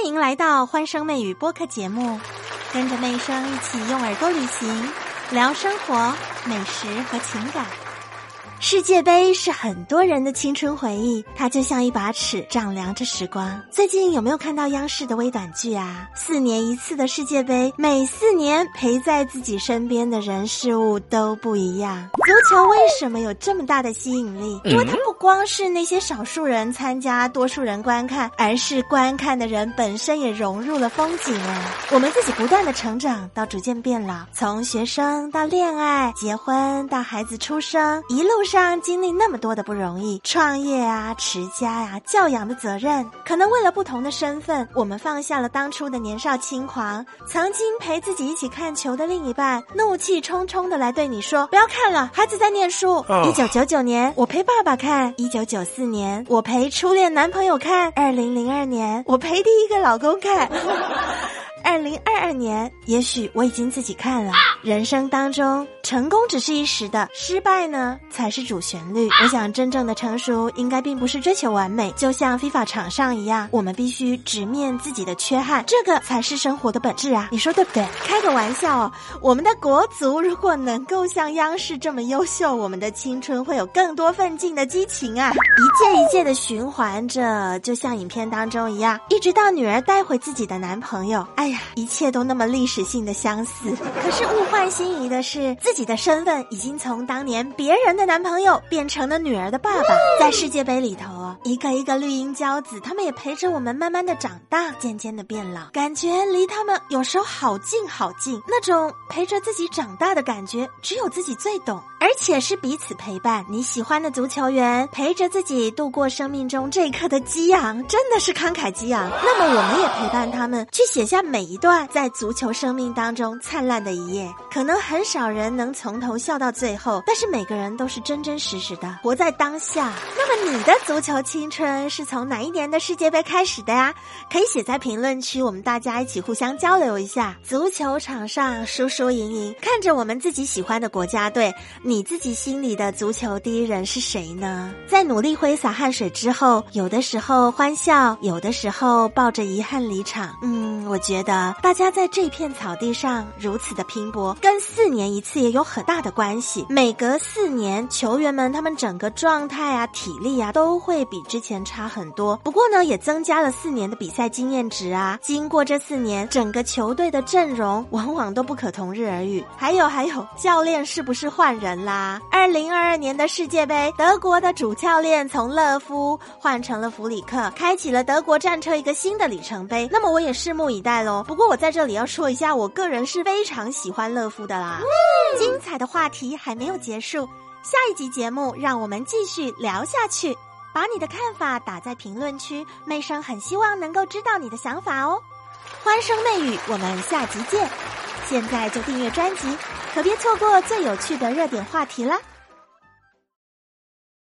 欢迎来到欢声妹语播客节目，跟着妹声一起用耳朵旅行，聊生活、美食和情感。世界杯是很多人的青春回忆，它就像一把尺丈量着时光。最近有没有看到央视的微短剧啊？四年一次的世界杯，每四年陪在自己身边的人事物都不一样。足球为什么有这么大的吸引力？因为它不光是那些少数人参加，多数人观看，而是观看的人本身也融入了风景啊。我们自己不断的成长，到逐渐变老，从学生到恋爱、结婚到孩子出生，一路。上经历那么多的不容易，创业啊、持家呀、教养的责任，可能为了不同的身份，我们放下了当初的年少轻狂。曾经陪自己一起看球的另一半，怒气冲冲的来对你说：“不要看了，孩子在念书。”一九九九年，我陪爸爸看；一九九四年，我陪初恋男朋友看；二零零二年，我陪第一个老公看。二零二二年，也许我已经自己看了。人生当中，成功只是一时的，失败呢才是主旋律。我想，真正的成熟应该并不是追求完美，就像 FIFA 场上一样，我们必须直面自己的缺憾，这个才是生活的本质啊！你说对不对？开个玩笑哦，我们的国足如果能够像央视这么优秀，我们的青春会有更多奋进的激情啊！一届一届的循环着，就像影片当中一样，一直到女儿带回自己的男朋友。哎呀。一切都那么历史性的相似，可是物换星移的是，自己的身份已经从当年别人的男朋友变成了女儿的爸爸。在世界杯里头，一个一个绿茵骄子，他们也陪着我们慢慢的长大，渐渐的变老，感觉离他们有时候好近好近。那种陪着自己长大的感觉，只有自己最懂，而且是彼此陪伴。你喜欢的足球员陪着自己度过生命中这一刻的激昂，真的是慷慨激昂。那么我们也陪伴他们去写下每。一段在足球生命当中灿烂的一页，可能很少人能从头笑到最后，但是每个人都是真真实实的活在当下。那么你的足球青春是从哪一年的世界杯开始的呀？可以写在评论区，我们大家一起互相交流一下。足球场上输输赢赢，看着我们自己喜欢的国家队，你自己心里的足球第一人是谁呢？在努力挥洒汗水之后，有的时候欢笑，有的时候抱着遗憾离场。嗯，我觉得。大家在这片草地上如此的拼搏，跟四年一次也有很大的关系。每隔四年，球员们他们整个状态啊、体力啊都会比之前差很多。不过呢，也增加了四年的比赛经验值啊。经过这四年，整个球队的阵容往往都不可同日而语。还有还有，教练是不是换人啦？二零二二年的世界杯，德国的主教练从勒夫换成了弗里克，开启了德国战车一个新的里程碑。那么我也拭目以待喽。不过我在这里要说一下，我个人是非常喜欢勒夫的啦。精彩的话题还没有结束，下一集节目让我们继续聊下去。把你的看法打在评论区，妹生很希望能够知道你的想法哦。欢声媚语，我们下集见。现在就订阅专辑，可别错过最有趣的热点话题了。